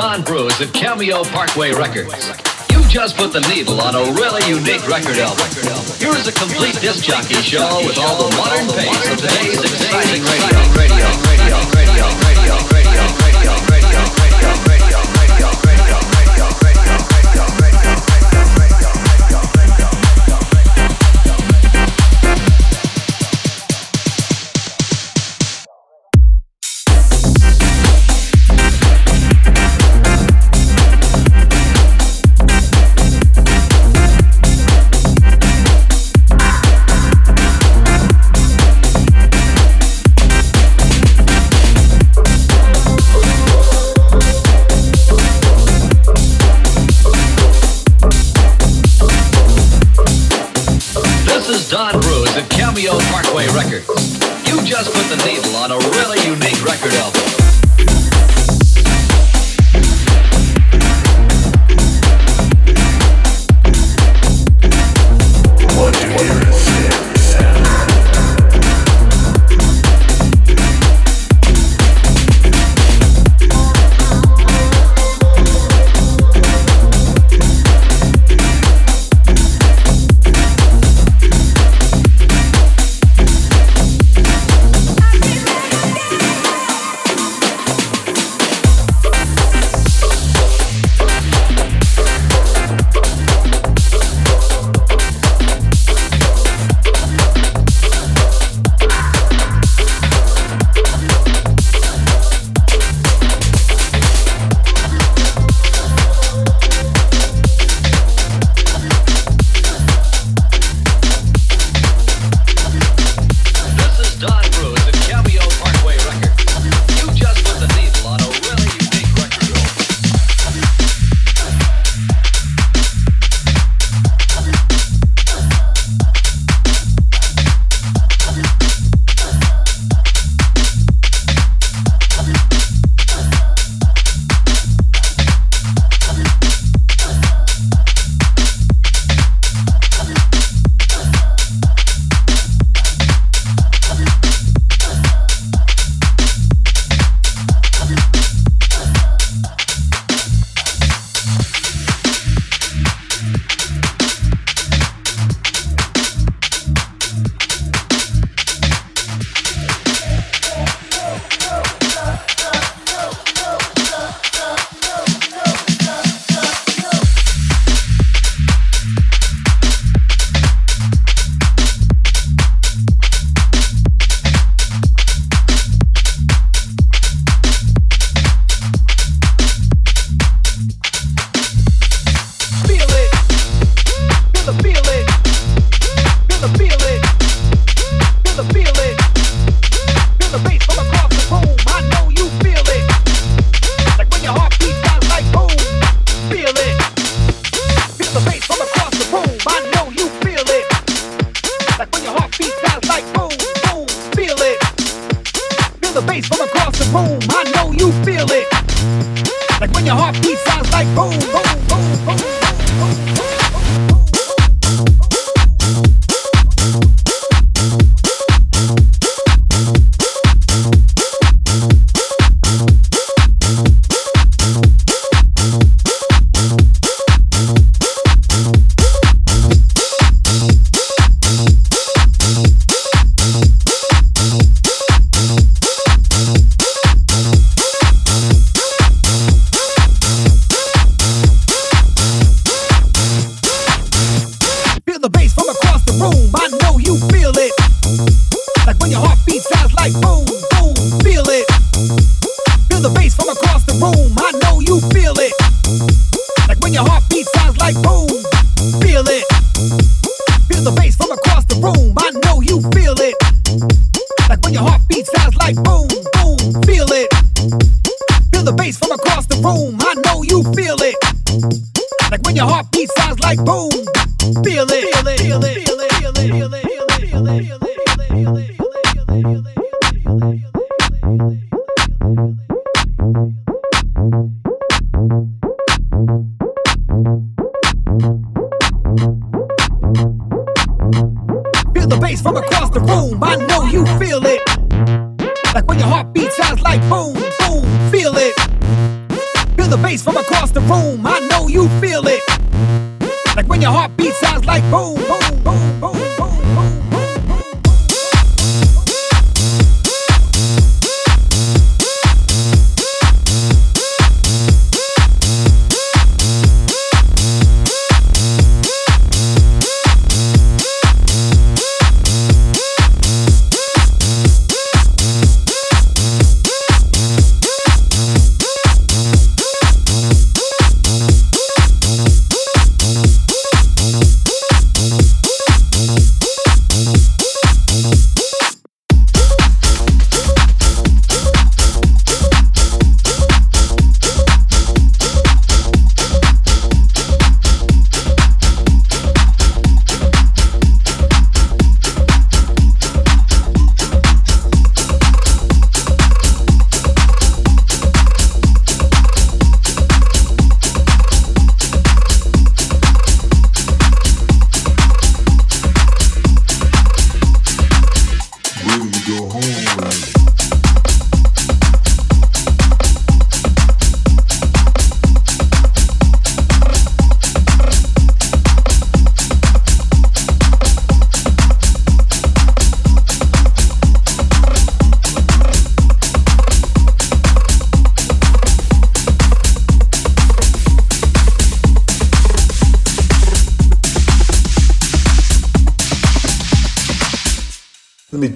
Don Bruce at Cameo Parkway Records. You just put the needle on a really unique record album. Here is a complete disc jockey show with all the modern pace of today's exciting radio. radio, radio, radio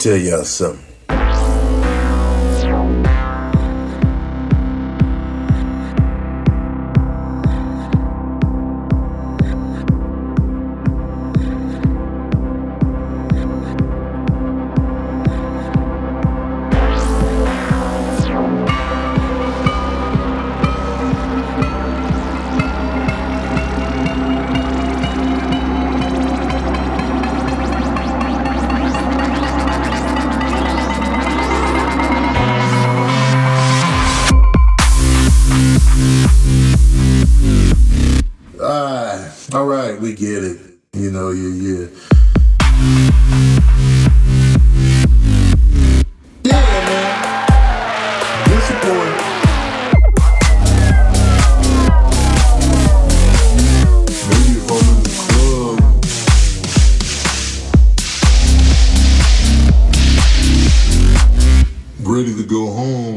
tell y'all something. ready to go home.